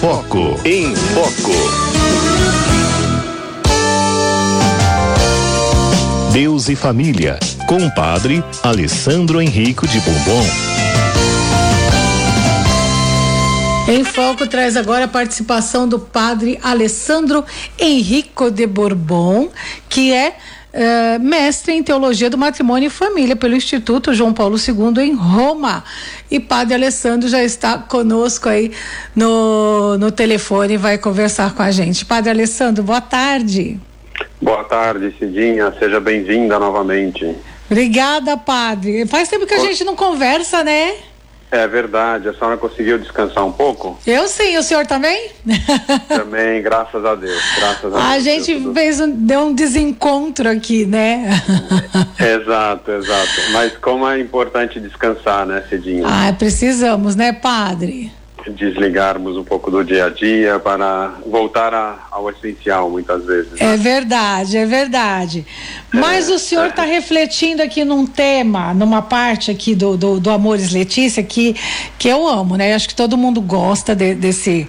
Foco. Em Foco. Deus e Família, com o padre Alessandro Henrico de Bombom. Em Foco traz agora a participação do padre Alessandro Henrico de Bourbon, que é uh, mestre em teologia do matrimônio e família pelo Instituto João Paulo II em Roma. E Padre Alessandro já está conosco aí no, no telefone e vai conversar com a gente. Padre Alessandro, boa tarde. Boa tarde, Cidinha. Seja bem-vinda novamente. Obrigada, padre. Faz tempo que a gente não conversa, né? É verdade. A senhora conseguiu descansar um pouco? Eu sim. O senhor também? Também, graças a Deus. Graças a, a Deus. gente fez um, deu um desencontro aqui, né? exato, exato. Mas como é importante descansar, né, Cidinha? Ah, precisamos, né, padre? Desligarmos um pouco do dia a dia para voltar a, ao essencial muitas vezes. Né? É verdade, é verdade. Mas é, o senhor está é. refletindo aqui num tema, numa parte aqui do, do, do, Amores Letícia que, que eu amo, né? Acho que todo mundo gosta de, desse,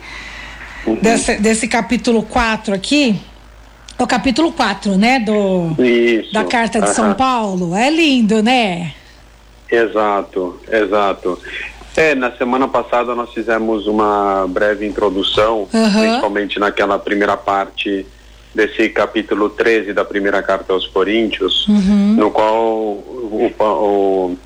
uhum. desse, desse capítulo 4 aqui. O capítulo 4, né? Do, Isso. Da Carta de uhum. São Paulo. É lindo, né? Exato, exato. É, na semana passada nós fizemos uma breve introdução, uhum. principalmente naquela primeira parte desse capítulo 13 da primeira carta aos Coríntios, uhum. no qual o, o,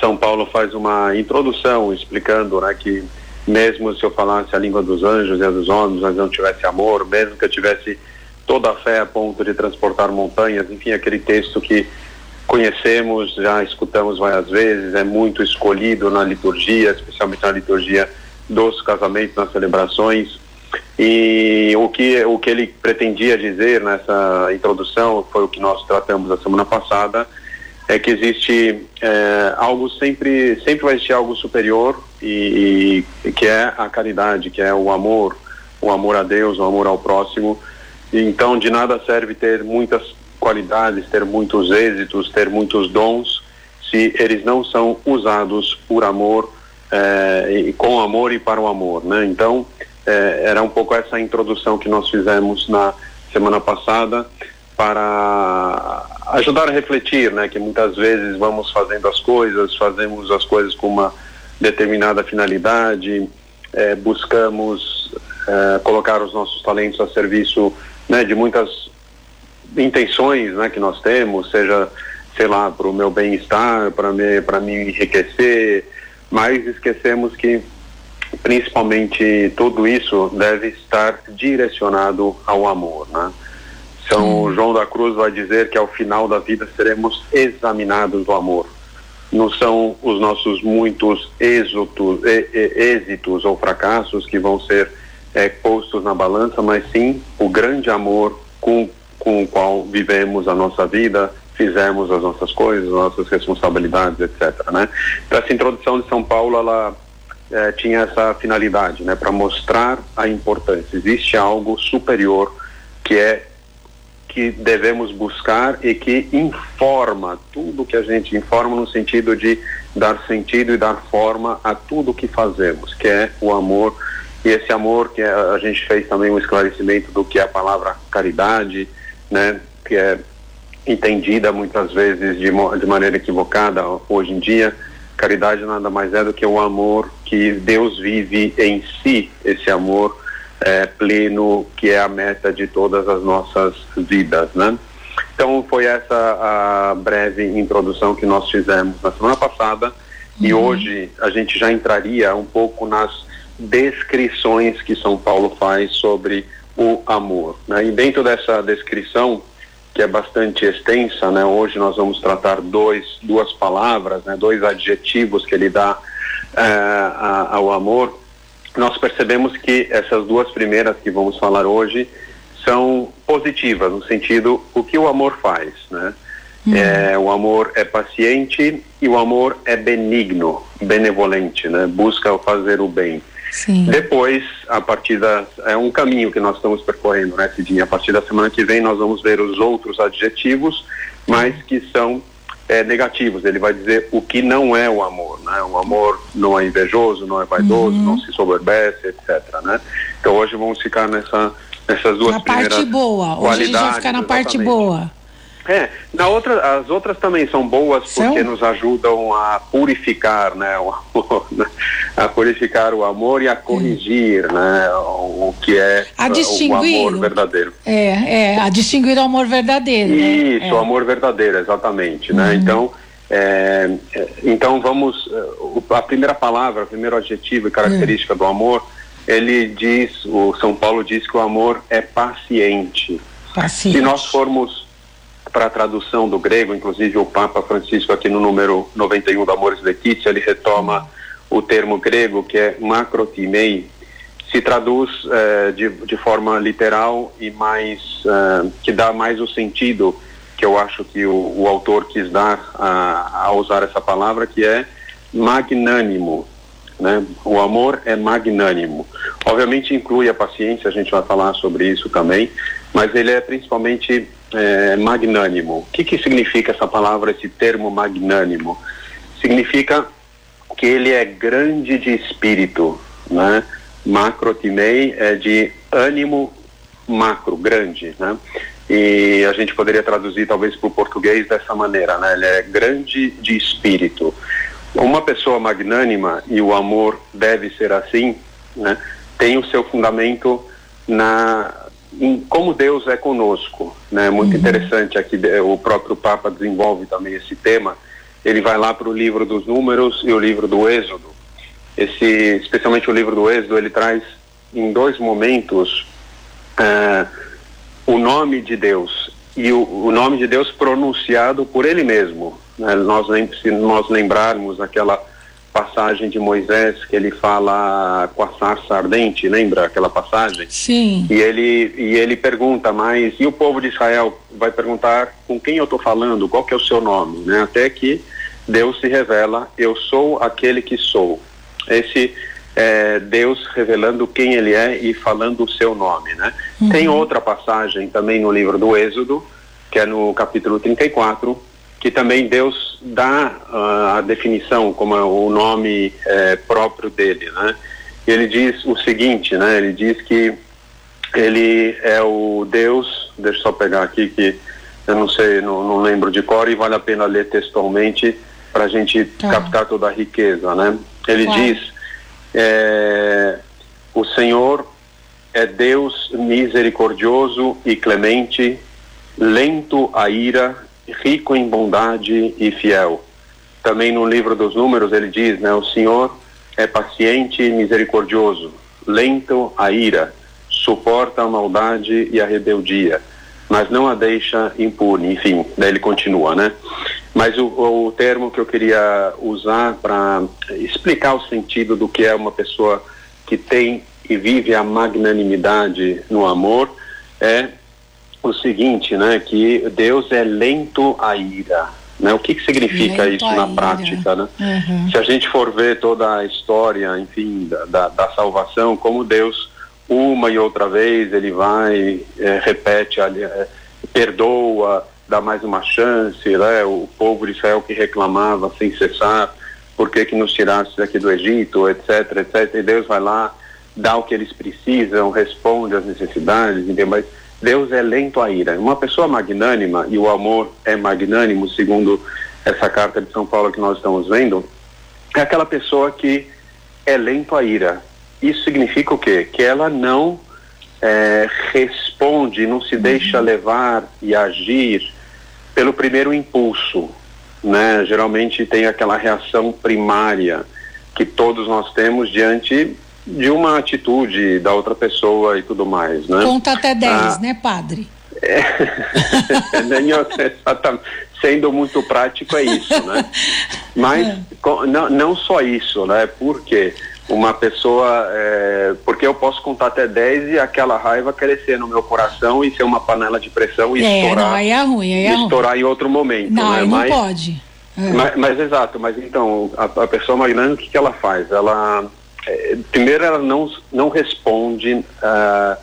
São Paulo faz uma introdução explicando né, que mesmo se eu falasse a língua dos anjos e a dos homens, mas não tivesse amor, mesmo que eu tivesse toda a fé a ponto de transportar montanhas, enfim, aquele texto que conhecemos, já escutamos várias vezes, é muito escolhido na liturgia, especialmente na liturgia dos casamentos, nas celebrações. E o que, o que ele pretendia dizer nessa introdução, foi o que nós tratamos a semana passada, é que existe é, algo sempre, sempre vai existir algo superior e, e, que é a caridade, que é o amor, o amor a Deus, o amor ao próximo. Então, de nada serve ter muitas qualidades, ter muitos êxitos, ter muitos dons, se eles não são usados por amor, eh, e com amor e para o amor, né? Então, eh, era um pouco essa introdução que nós fizemos na semana passada para ajudar a refletir, né? Que muitas vezes vamos fazendo as coisas, fazemos as coisas com uma determinada finalidade, eh, buscamos eh, colocar os nossos talentos a serviço né, de muitas intenções né, que nós temos, seja, sei lá, para o meu bem-estar, para me, me enriquecer, mas esquecemos que principalmente tudo isso deve estar direcionado ao amor, né? São João da Cruz vai dizer que ao final da vida seremos examinados do amor. Não são os nossos muitos êxitos, êxitos ou fracassos que vão ser é, postos na balança, mas sim o grande amor com com o qual vivemos a nossa vida, fizemos as nossas coisas, as nossas responsabilidades, etc. Né? Então, essa introdução de São Paulo, ela é, tinha essa finalidade, né, para mostrar a importância. Existe algo superior que é que devemos buscar e que informa tudo que a gente informa no sentido de dar sentido e dar forma a tudo que fazemos, que é o amor e esse amor que a gente fez também um esclarecimento do que é a palavra caridade, né, que é entendida muitas vezes de, de maneira equivocada hoje em dia. Caridade nada mais é do que o amor que Deus vive em si, esse amor é, pleno que é a meta de todas as nossas vidas, né? Então foi essa a breve introdução que nós fizemos na semana passada uhum. e hoje a gente já entraria um pouco nas descrições que São Paulo faz sobre o amor. Né? E dentro dessa descrição, que é bastante extensa, né? hoje nós vamos tratar dois, duas palavras, né? dois adjetivos que ele dá a, ao amor, nós percebemos que essas duas primeiras que vamos falar hoje são positivas, no sentido o que o amor faz. Né? Hum. É, o amor é paciente e o amor é benigno, benevolente, né? busca fazer o bem. Sim. Depois, a partir da. É um caminho que nós estamos percorrendo, né, Cidinha? A partir da semana que vem, nós vamos ver os outros adjetivos, mas que são é, negativos. Ele vai dizer o que não é o amor, né? O amor não é invejoso, não é vaidoso, uhum. não se soberbece, etc. Né? Então hoje vamos ficar nessa, nessas duas na primeiras parte boa. Hoje a gente vai ficar na exatamente. parte boa. É, na outra, as outras também são boas são? porque nos ajudam a purificar, né, o amor, né? a purificar o amor e a corrigir, hum. né, o, o, que é a distinguir, o amor verdadeiro. É, é, a distinguir o amor verdadeiro. Né? Isso, né? o amor verdadeiro, exatamente, né? né? Então, é, é, então vamos, é, a primeira palavra, o primeiro adjetivo e característica uhum. do amor, ele diz, o São Paulo diz que o amor é paciente. Paciente. Se nós formos para a tradução do grego, inclusive o Papa Francisco aqui no número 91 do Amores Letícia, ele retoma o termo grego que é macrotimei, se traduz eh, de, de forma literal e mais eh, que dá mais o sentido que eu acho que o, o autor quis dar a, a, usar essa palavra que é magnânimo, né? O amor é magnânimo. Obviamente inclui a paciência, a gente vai falar sobre isso também, mas ele é principalmente é, magnânimo. O que, que significa essa palavra, esse termo magnânimo? Significa que ele é grande de espírito, né? Macrotimei é de ânimo macro, grande, né? E a gente poderia traduzir talvez para o português dessa maneira, né? Ele é grande de espírito. Uma pessoa magnânima, e o amor deve ser assim, né? Tem o seu fundamento na, em como Deus é conosco, né? Muito uhum. interessante aqui o próprio Papa desenvolve também esse tema. Ele vai lá para o livro dos Números e o livro do Êxodo. Esse, especialmente o livro do Êxodo, ele traz em dois momentos uh, o nome de Deus e o, o, nome de Deus pronunciado por Ele mesmo. Né? Nós se nós lembrarmos aquela passagem de Moisés que ele fala com a sarça ardente, lembra aquela passagem? Sim. E ele e ele pergunta, mas e o povo de Israel vai perguntar com quem eu estou falando, qual que é o seu nome, né? Até que Deus se revela, eu sou aquele que sou. Esse é, Deus revelando quem ele é e falando o seu nome, né? Uhum. Tem outra passagem também no livro do Êxodo, que é no capítulo 34, que também Deus dá uh, a definição como é o nome é, próprio dele, né? Ele diz o seguinte, né? Ele diz que ele é o Deus, deixa eu só pegar aqui que eu não sei, não, não lembro de cor e vale a pena ler textualmente para a gente tá. captar toda a riqueza, né? Ele claro. diz, é, o Senhor é Deus misericordioso e clemente, lento à ira rico em bondade e fiel. Também no livro dos Números ele diz, né, o Senhor é paciente e misericordioso, lento à ira, suporta a maldade e a rebeldia, mas não a deixa impune. Enfim, daí ele continua, né? Mas o, o termo que eu queria usar para explicar o sentido do que é uma pessoa que tem e vive a magnanimidade no amor é o seguinte, né, que Deus é lento à ira. Né? O que, que significa lento isso na ira. prática? Né? Uhum. Se a gente for ver toda a história, enfim, da, da, da, salvação, como Deus, uma e outra vez, ele vai, é, repete, é, perdoa, dá mais uma chance, né? o povo de Israel que reclamava sem cessar, por que, que nos tirasse daqui do Egito, etc, etc, e Deus vai lá, dá o que eles precisam, responde às necessidades, entendeu? mas Deus é lento à ira. Uma pessoa magnânima, e o amor é magnânimo, segundo essa carta de São Paulo que nós estamos vendo, é aquela pessoa que é lento à ira. Isso significa o quê? Que ela não é, responde, não se deixa levar e agir pelo primeiro impulso. Né? Geralmente tem aquela reação primária que todos nós temos diante de uma atitude da outra pessoa e tudo mais, né? Conta até 10, ah, né, padre? É, sendo muito prático é isso, né? Mas é. não, não só isso, né? Porque uma pessoa, é, porque eu posso contar até 10 e aquela raiva crescer no meu coração e ser uma panela de pressão e é, estourar. Não, aí é ruim, aí é estourar ruim. em outro momento. Não, né? aí não mas, pode. É. Mas, mas, exato, mas então, a, a pessoa magnânima, o que, que ela faz? Ela primeiro ela não, não responde uh,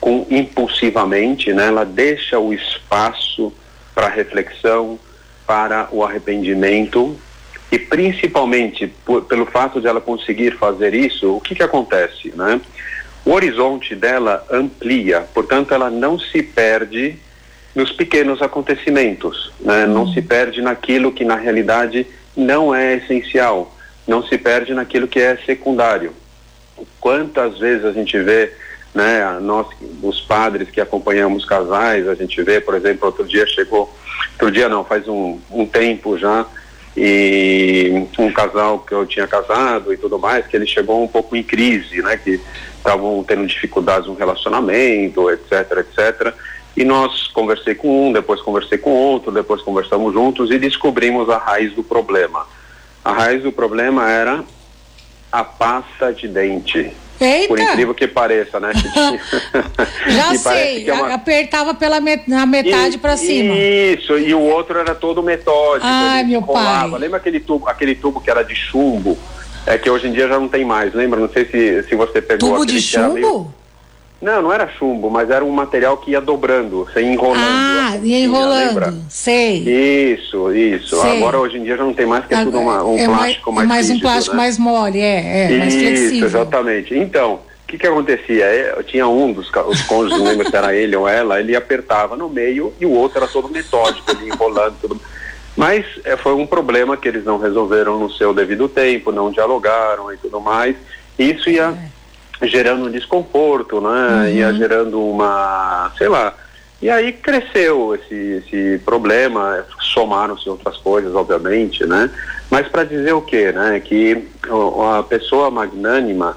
com impulsivamente, né? ela deixa o espaço para reflexão, para o arrependimento e principalmente por, pelo fato de ela conseguir fazer isso, o que que acontece, né? O horizonte dela amplia, portanto ela não se perde nos pequenos acontecimentos, né? Não se perde naquilo que na realidade não é essencial, não se perde naquilo que é secundário. Quantas vezes a gente vê, né, nós, os padres que acompanhamos casais, a gente vê, por exemplo, outro dia chegou, outro dia não, faz um, um tempo já, e um casal que eu tinha casado e tudo mais, que ele chegou um pouco em crise, né, que estavam tendo dificuldades no relacionamento, etc, etc. E nós conversei com um, depois conversei com outro, depois conversamos juntos e descobrimos a raiz do problema. A raiz do problema era a pasta de dente. Eita. Por incrível que pareça, né? Já sei, é uma... apertava pela met... na metade para cima. Isso, e o outro era todo metódico. Ai, meu pai. Lembra aquele tubo, aquele tubo que era de chumbo? É que hoje em dia já não tem mais, lembra? Não sei se, se você pegou Tubo de chumbo? Não, não era chumbo, mas era um material que ia dobrando, você ia enrolando. Ah, ia enrolando, sei. Isso, isso. Sei. Agora hoje em dia já não tem mais, que é tudo uma, um é plástico mais, mais É mais rígido, um plástico né? mais mole, é, é mais flexível. Isso, exatamente. Então, o que que acontecia? Eu tinha um dos os cônjuges, não lembro se era ele ou ela, ele apertava no meio e o outro era todo metódico, ali enrolando tudo. Mas é, foi um problema que eles não resolveram no seu devido tempo, não dialogaram e tudo mais. Isso ia gerando um desconforto, né? Uhum. Ia gerando uma, sei lá. E aí cresceu esse, esse problema, somaram-se outras coisas, obviamente, né? Mas para dizer o quê, né? Que a pessoa magnânima,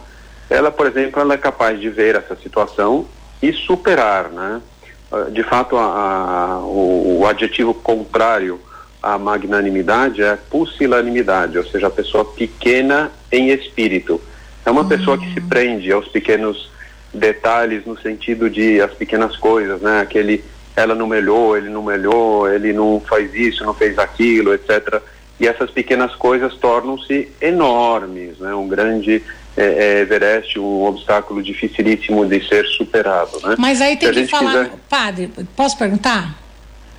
ela, por exemplo, ela é capaz de ver essa situação e superar, né? De fato, a, a, o, o adjetivo contrário à magnanimidade é pusilanimidade, ou seja, a pessoa pequena em espírito. É uma pessoa que se prende aos pequenos detalhes no sentido de as pequenas coisas, né? Aquele ela não melhorou, ele não melhorou, ele não faz isso, não fez aquilo, etc. E essas pequenas coisas tornam-se enormes, né? Um grande é, é, Everest, um obstáculo dificilíssimo de ser superado, né? Mas aí tem que falar, quiser... padre, posso perguntar?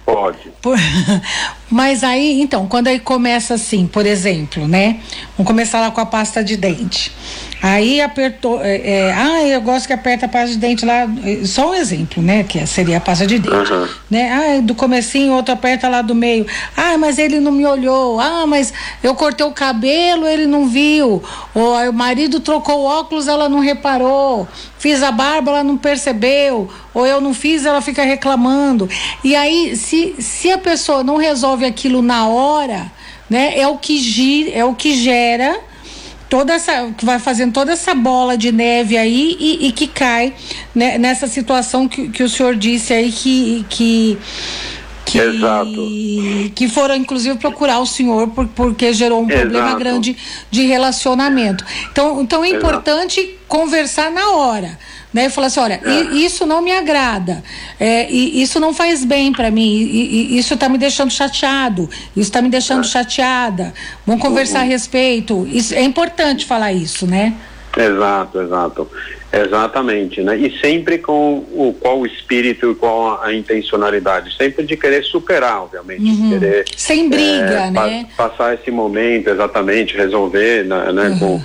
Pode. Por... Mas aí, então, quando aí começa assim, por exemplo, né? Vamos começar lá com a pasta de dente. Aí apertou, é, é, ah, eu gosto que aperta a pasta de dente lá, só um exemplo, né, que seria a pasta de dente, uhum. né, ah, do comecinho, outro aperta lá do meio, ah, mas ele não me olhou, ah, mas eu cortei o cabelo, ele não viu, ou o marido trocou o óculos, ela não reparou, fiz a barba, ela não percebeu, ou eu não fiz, ela fica reclamando, e aí, se, se a pessoa não resolve aquilo na hora, né, é o que gira, é o que gera toda essa que vai fazendo toda essa bola de neve aí e, e que cai né, nessa situação que, que o senhor disse aí que que que, Exato. que foram inclusive procurar o senhor por, porque gerou um Exato. problema grande de relacionamento. Então, então é importante Exato. conversar na hora né? E falar assim, olha, é. isso não me agrada, é, isso não faz bem para mim, e, e, isso está me deixando chateado, isso está me deixando é. chateada. Vamos conversar uhum. a respeito. Isso é importante falar isso, né? Exato, exato. Exatamente, né? E sempre com o qual o espírito e qual a, a intencionalidade, sempre de querer superar, obviamente, uhum. querer sem briga, é, né? Pa passar esse momento, exatamente, resolver, né? Uhum. Com,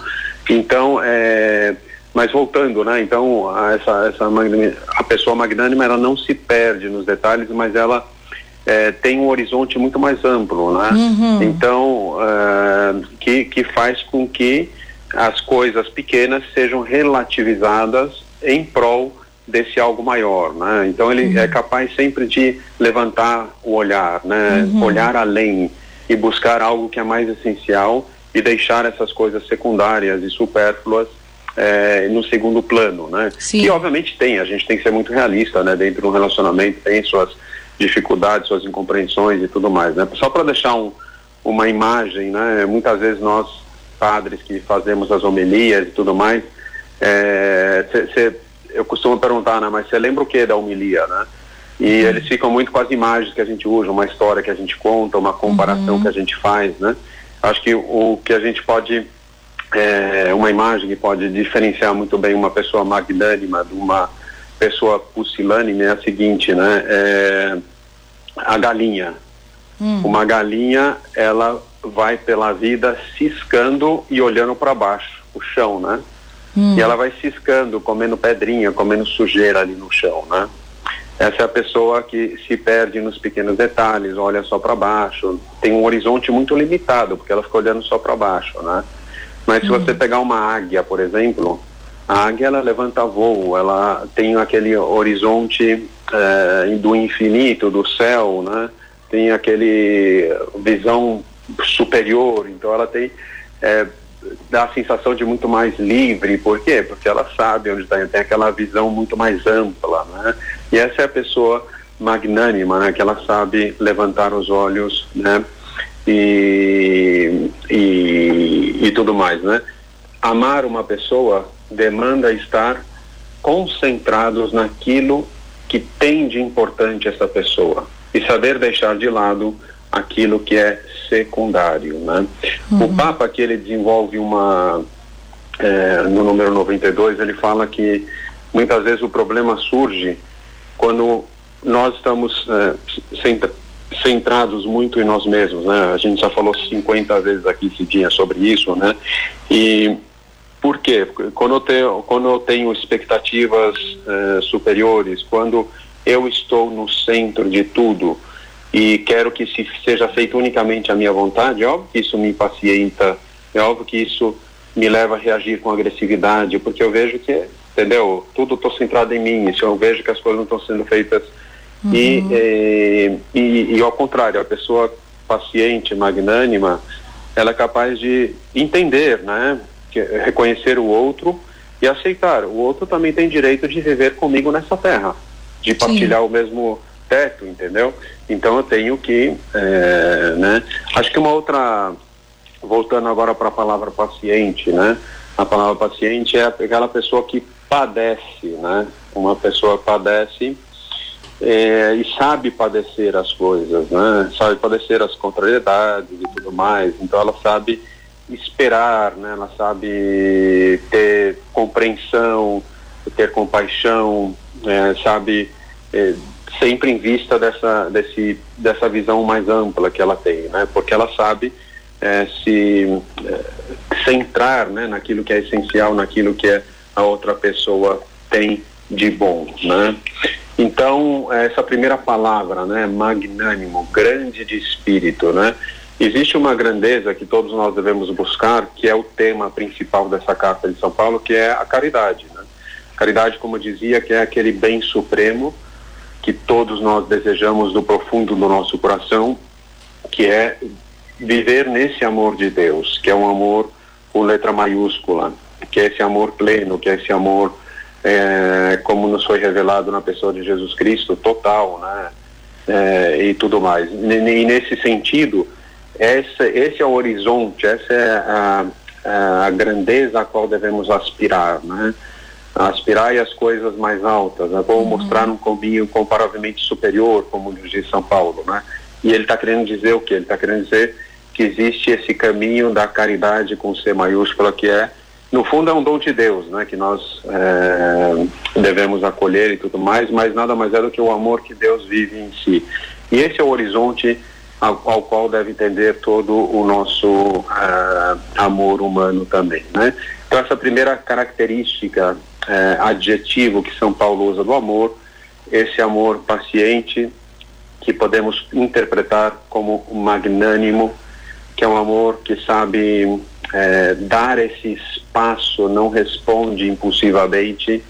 então, é, mas voltando, né? Então, a essa, essa a pessoa magnânima, ela não se perde nos detalhes, mas ela é, tem um horizonte muito mais amplo, né? Uhum. Então, é, que, que faz com que as coisas pequenas sejam relativizadas em prol desse algo maior, né? Então ele uhum. é capaz sempre de levantar o olhar, né? Uhum. Olhar além e buscar algo que é mais essencial e deixar essas coisas secundárias e supérfluas é, no segundo plano, né? Sim. Que obviamente tem, a gente tem que ser muito realista, né? Dentro de um relacionamento tem suas dificuldades, suas incompreensões e tudo mais, né? Só para deixar um, uma imagem, né? Muitas vezes nós padres que fazemos as homilias e tudo mais, é, cê, cê, eu costumo perguntar, né? Mas você lembra o que da homilia, né? E uhum. eles ficam muito com as imagens que a gente usa, uma história que a gente conta, uma comparação uhum. que a gente faz, né? Acho que o que a gente pode é, uma imagem que pode diferenciar muito bem uma pessoa magnânima de uma pessoa pusilânime é a seguinte, né? É, a galinha. Hum. Uma galinha, ela vai pela vida ciscando e olhando para baixo, o chão, né? Hum. E ela vai ciscando, comendo pedrinha, comendo sujeira ali no chão, né? Essa é a pessoa que se perde nos pequenos detalhes, olha só para baixo, tem um horizonte muito limitado, porque ela fica olhando só para baixo, né? Mas se hum. você pegar uma águia, por exemplo, a águia ela levanta voo, ela tem aquele horizonte é, do infinito, do céu, né? Tem aquele visão superior, então ela tem é, dá a sensação de muito mais livre, por quê? Porque ela sabe onde está, tem aquela visão muito mais ampla, né? E essa é a pessoa magnânima, né? Que ela sabe levantar os olhos, né? E, e, e tudo mais, né? Amar uma pessoa demanda estar concentrados naquilo que tem de importante essa pessoa e saber deixar de lado aquilo que é secundário, né? Uhum. O Papa que ele desenvolve uma é, no número 92 ele fala que muitas vezes o problema surge quando nós estamos é, centrados muito em nós mesmos, né? A gente já falou 50 vezes aqui esse dia sobre isso, né? E por quê? Quando eu tenho, quando eu tenho expectativas uh, superiores, quando eu estou no centro de tudo e quero que se seja feito unicamente a minha vontade, é óbvio que isso me impacienta, é óbvio que isso me leva a reagir com agressividade, porque eu vejo que, entendeu? Tudo estou centrado em mim, se eu vejo que as coisas não estão sendo feitas. Uhum. E, e, e, e ao contrário, a pessoa paciente, magnânima, ela é capaz de entender, né? É reconhecer o outro e aceitar. O outro também tem direito de viver comigo nessa terra, de partilhar Sim. o mesmo teto, entendeu? Então eu tenho que, é, né? Acho que uma outra, voltando agora para a palavra paciente, né? A palavra paciente é aquela pessoa que padece, né? Uma pessoa padece é, e sabe padecer as coisas, né? Sabe padecer as contrariedades e tudo mais. Então ela sabe esperar, né? Ela sabe ter compreensão, ter compaixão, é, sabe é, sempre em vista dessa desse dessa visão mais ampla que ela tem, né? Porque ela sabe é, se é, centrar, né? Naquilo que é essencial, naquilo que é a outra pessoa tem de bom, né? Então essa primeira palavra, né? Magnânimo, grande de espírito, né? Existe uma grandeza que todos nós devemos buscar, que é o tema principal dessa carta de São Paulo, que é a caridade. Né? Caridade, como dizia, que é aquele bem supremo que todos nós desejamos do profundo do nosso coração, que é viver nesse amor de Deus, que é um amor com letra maiúscula, que é esse amor pleno, que é esse amor é, como nos foi revelado na pessoa de Jesus Cristo, total, né? É, e tudo mais. E nesse sentido, esse, esse é o horizonte, essa é a, a grandeza a qual devemos aspirar, né? Aspirar as coisas mais altas, né? como uhum. mostrar um caminho comparavelmente superior, como diz São Paulo, né? E ele está querendo dizer o que? Ele está querendo dizer que existe esse caminho da caridade com C maiúscula, que é, no fundo, é um dom de Deus, né? Que nós é, devemos acolher e tudo mais, mas nada mais é do que o amor que Deus vive em si. E esse é o horizonte ao, ao qual deve entender todo o nosso uh, amor humano também, né? Então essa primeira característica, uh, adjetivo que São Paulo usa do amor, esse amor paciente, que podemos interpretar como magnânimo, que é um amor que sabe é, dar esse espaço, não responde impulsivamente.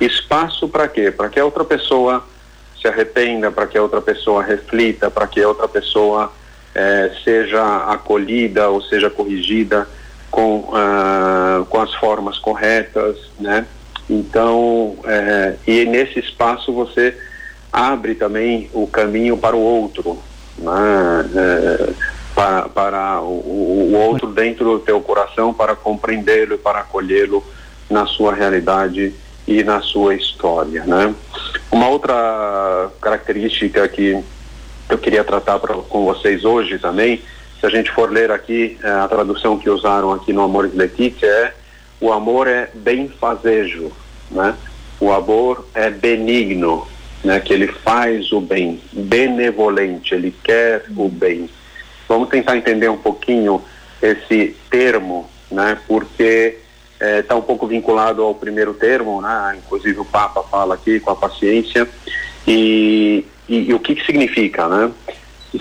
Espaço para quê? Para que a outra pessoa se arrependa, para que a outra pessoa reflita, para que a outra pessoa eh, seja acolhida ou seja corrigida com, uh, com as formas corretas, né? Então, eh, e nesse espaço você abre também o caminho para o outro, né? Eh, para, para o, o outro dentro do teu coração, para compreendê-lo e para acolhê-lo na sua realidade e na sua história, né? Uma outra característica que eu queria tratar pra, com vocês hoje também, se a gente for ler aqui é, a tradução que usaram aqui no Amor de Letícia é o amor é benfazejo, né? O amor é benigno, né? Que ele faz o bem, benevolente, ele quer o bem. Vamos tentar entender um pouquinho esse termo, né? Porque está é, um pouco vinculado ao primeiro termo, né? Inclusive o Papa fala aqui com a paciência e, e, e o que, que significa, né?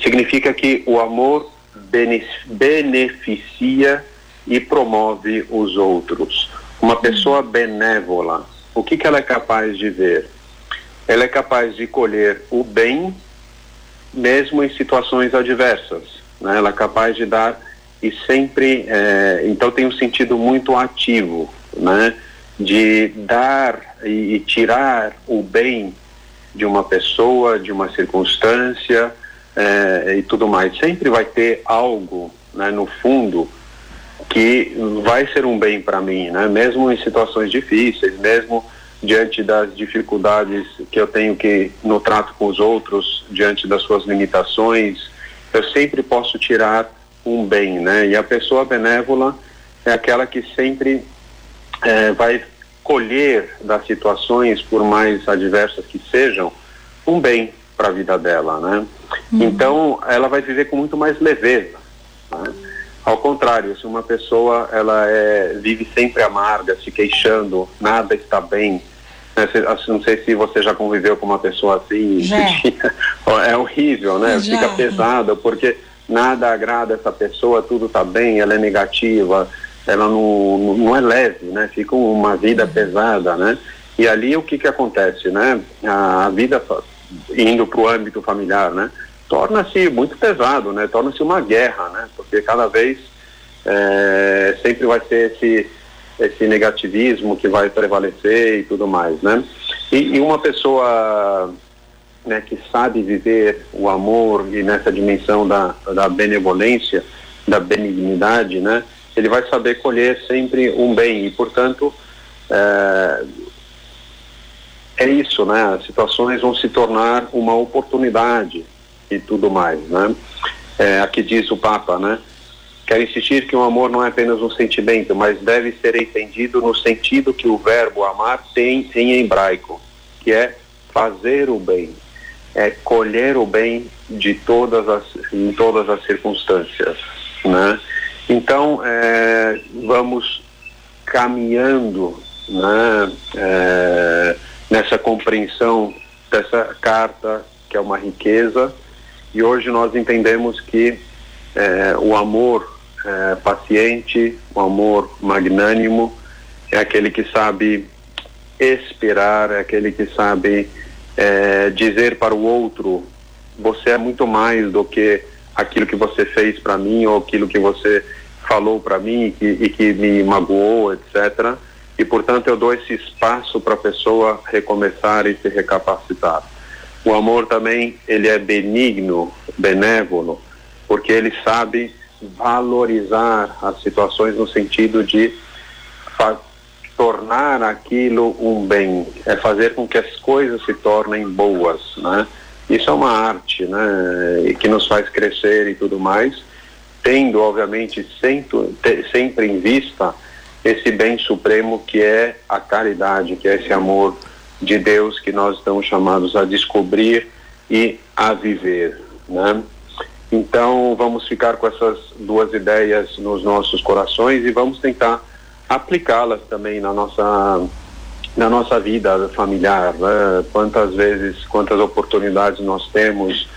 Significa que o amor beneficia e promove os outros. Uma pessoa benévola, o que, que ela é capaz de ver? Ela é capaz de colher o bem mesmo em situações adversas. Né? Ela é capaz de dar e sempre, é, então tem um sentido muito ativo, né? De dar e, e tirar o bem de uma pessoa, de uma circunstância é, e tudo mais. Sempre vai ter algo, né, no fundo, que vai ser um bem para mim, né? Mesmo em situações difíceis, mesmo diante das dificuldades que eu tenho que no trato com os outros, diante das suas limitações, eu sempre posso tirar um bem, né? E a pessoa benévola é aquela que sempre é, vai colher das situações, por mais adversas que sejam, um bem para a vida dela, né? Uhum. Então, ela vai viver com muito mais leveza. Né? Ao contrário, se uma pessoa ela é, vive sempre amarga, se queixando, nada está bem, né? não sei se você já conviveu com uma pessoa assim, é horrível, né? Já. Fica pesada, porque nada agrada essa pessoa, tudo está bem, ela é negativa, ela não, não é leve, né? Fica uma vida pesada, né? E ali o que que acontece, né? A, vida indo para o âmbito familiar, né? torna-se muito pesado, né? Torna-se uma guerra, né? Porque cada vez é, sempre vai ser esse esse negativismo que vai prevalecer e tudo mais, né? E, e uma pessoa né, que sabe viver o amor e nessa dimensão da, da benevolência, da benignidade, né? Ele vai saber colher sempre um bem e, portanto, é, é isso, né? As situações vão se tornar uma oportunidade e tudo mais, né? É, aqui diz o Papa, né? Quero insistir que o amor não é apenas um sentimento, mas deve ser entendido no sentido que o verbo amar tem em hebraico, que é fazer o bem, é colher o bem de todas as, em todas as circunstâncias, né? Então, é, vamos caminhando, né? É, nessa compreensão dessa carta que é uma riqueza e hoje nós entendemos que é, o amor é, paciente, o amor magnânimo, é aquele que sabe esperar, é aquele que sabe é, dizer para o outro: você é muito mais do que aquilo que você fez para mim ou aquilo que você falou para mim e que, e que me magoou, etc. E portanto eu dou esse espaço para a pessoa recomeçar e se recapacitar. O amor também, ele é benigno, benévolo, porque ele sabe valorizar as situações no sentido de tornar aquilo um bem, é fazer com que as coisas se tornem boas, né? Isso é uma arte, né? E que nos faz crescer e tudo mais, tendo, obviamente, sempre, sempre em vista esse bem supremo que é a caridade, que é esse amor de Deus que nós estamos chamados a descobrir e a viver, né? Então vamos ficar com essas duas ideias nos nossos corações e vamos tentar aplicá-las também na nossa na nossa vida familiar, né? quantas vezes, quantas oportunidades nós temos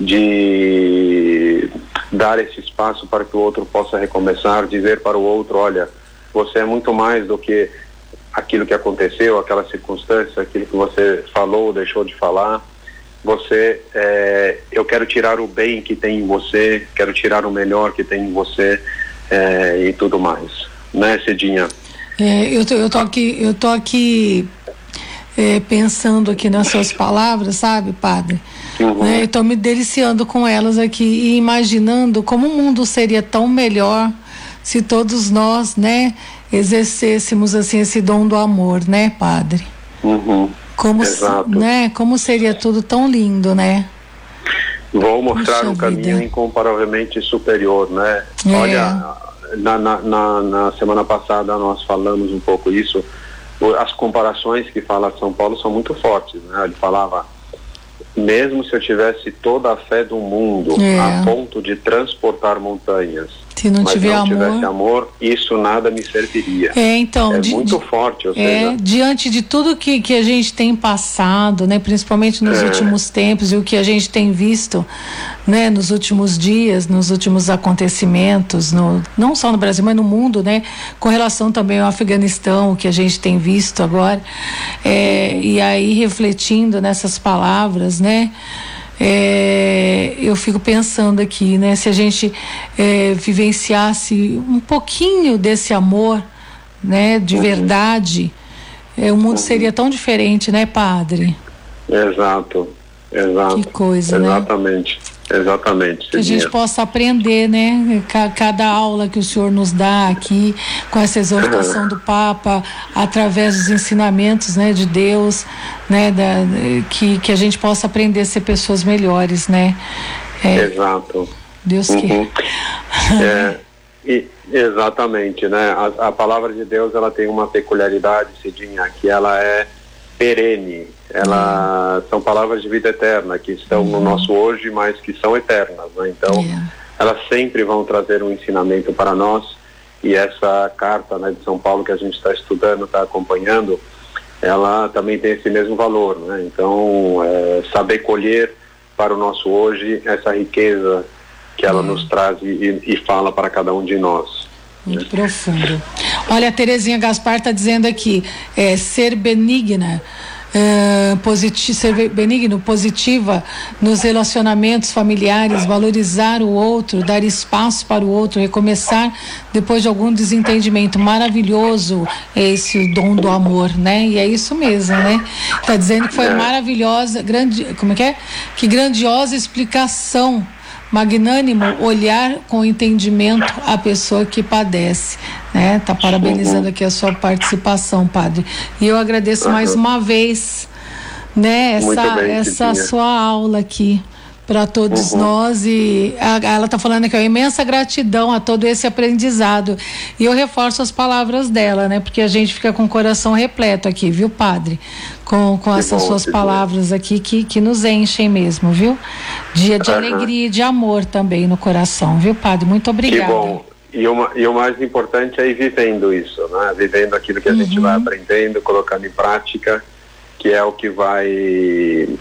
de dar esse espaço para que o outro possa recomeçar, dizer para o outro, olha, você é muito mais do que aquilo que aconteceu, aquela circunstância, aquilo que você falou, deixou de falar. Você, é, eu quero tirar o bem que tem em você, quero tirar o melhor que tem em você é, e tudo mais, né, Cidinha? É, eu, tô, eu tô aqui, eu tô aqui é, pensando aqui nas suas palavras, sabe, padre? Uhum. Né, Estou me deliciando com elas aqui e imaginando como o mundo seria tão melhor se todos nós, né, exercêssemos assim esse dom do amor, né, padre? Uhum. Como, Exato. né? Como seria tudo tão lindo, né? Vou mostrar Puxa um caminho vida. incomparavelmente superior, né? É. Olha, na, na, na, na, semana passada nós falamos um pouco isso. As comparações que fala São Paulo são muito fortes, né? Ele falava mesmo se eu tivesse toda a fé do mundo é. a ponto de transportar montanhas, se não mas tiver não amor, tivesse amor, isso nada me serviria. É, então, é muito forte, ou é, seja, diante de tudo que, que a gente tem passado, né, principalmente nos É. últimos tempos e o que a gente tem visto, né, nos últimos dias, nos últimos acontecimentos, no, não só no Brasil, mas no mundo, né, com relação também ao Afeganistão, o que a gente tem visto agora, é, e aí refletindo nessas palavras, né, é, eu fico pensando aqui, né? Se a gente é, vivenciasse um pouquinho desse amor, né? De verdade, é, o mundo seria tão diferente, né, padre? exato, exato. Que coisa, né? Exatamente, exatamente. Que a gente possa aprender, né? Ca- Cada aula que o senhor nos dá aqui, com essa exortação do Papa, através dos ensinamentos, né, de Deus, né, da, que que a gente possa aprender a ser pessoas melhores, né? É, Exato. Deus que Uhum. É, e- exatamente, né? A, a palavra de Deus ela tem uma peculiaridade, Cidinha, que ela é perene. Ela são palavras de vida eterna que estão no nosso hoje, mas que são eternas, né? Então, Yeah. elas sempre vão trazer um ensinamento para nós. E essa carta né, de São Paulo que a gente está estudando, está acompanhando, ela também tem esse mesmo valor, né? Então, é, saber colher para o nosso hoje essa riqueza que ela nos traz e, e fala para cada um de nós. Muito profundo. Olha, a Terezinha Gaspar está dizendo aqui, é, ser benigna, é, positi ser be- benigno, positiva nos relacionamentos familiares, valorizar o outro, dar espaço para o outro, recomeçar depois de algum desentendimento. Maravilhoso é esse dom do amor, né? E é isso mesmo, né? Está dizendo que foi É. maravilhosa, grande, como é que é? Que grandiosa explicação magnânimo olhar com entendimento a pessoa que padece, né? Tá parabenizando aqui a sua participação, padre. E eu agradeço mais uma vez, né, essa bem, essa sua aula aqui para todos Uhum. nós e a- ela está falando aqui, ó, imensa gratidão a todo esse aprendizado. E eu reforço as palavras dela, né? Porque a gente fica com o coração repleto aqui, viu, padre? Com, com Que essas bom, suas que bom. palavras aqui que, que nos enchem mesmo, viu? Dia de Aham. alegria e de amor também no coração, viu, padre? Muito Que obrigada. bom. E, uma, e o mais importante é ir vivendo isso, né? Vivendo aquilo que a gente Uhum. vai aprendendo, colocando em prática, que é o que vai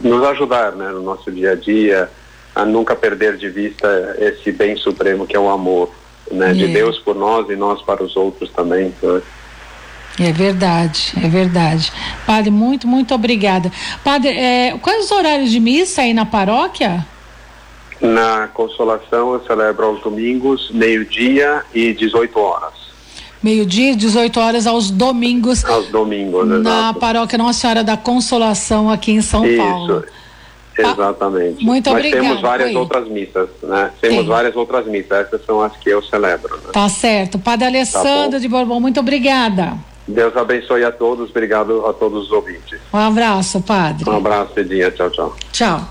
nos ajudar, né? No nosso dia a dia, a nunca perder de vista esse bem supremo que é o amor, né? De É. Deus por nós e nós para os outros também. né? É verdade, é verdade. Padre, muito, muito obrigada. Padre, é, quais os horários de missa aí na paróquia? Na Consolação eu celebro aos domingos, meio-dia e 18 horas. Meio-dia, 18 horas aos domingos, Aos domingos, na exato. paróquia Nossa Senhora da Consolação, aqui em São Paulo. Isso. Exatamente. muito Mas obrigada, temos várias oi. outras missas, né? Temos Sim. várias outras missas. Essas são as que eu celebro. Né? Tá certo. Padre Alessandro bom. de Borbão, muito obrigada. Deus abençoe a todos. Obrigado a todos os ouvintes. Um abraço, padre. Um abraço, Edinha. Tchau, tchau. Tchau.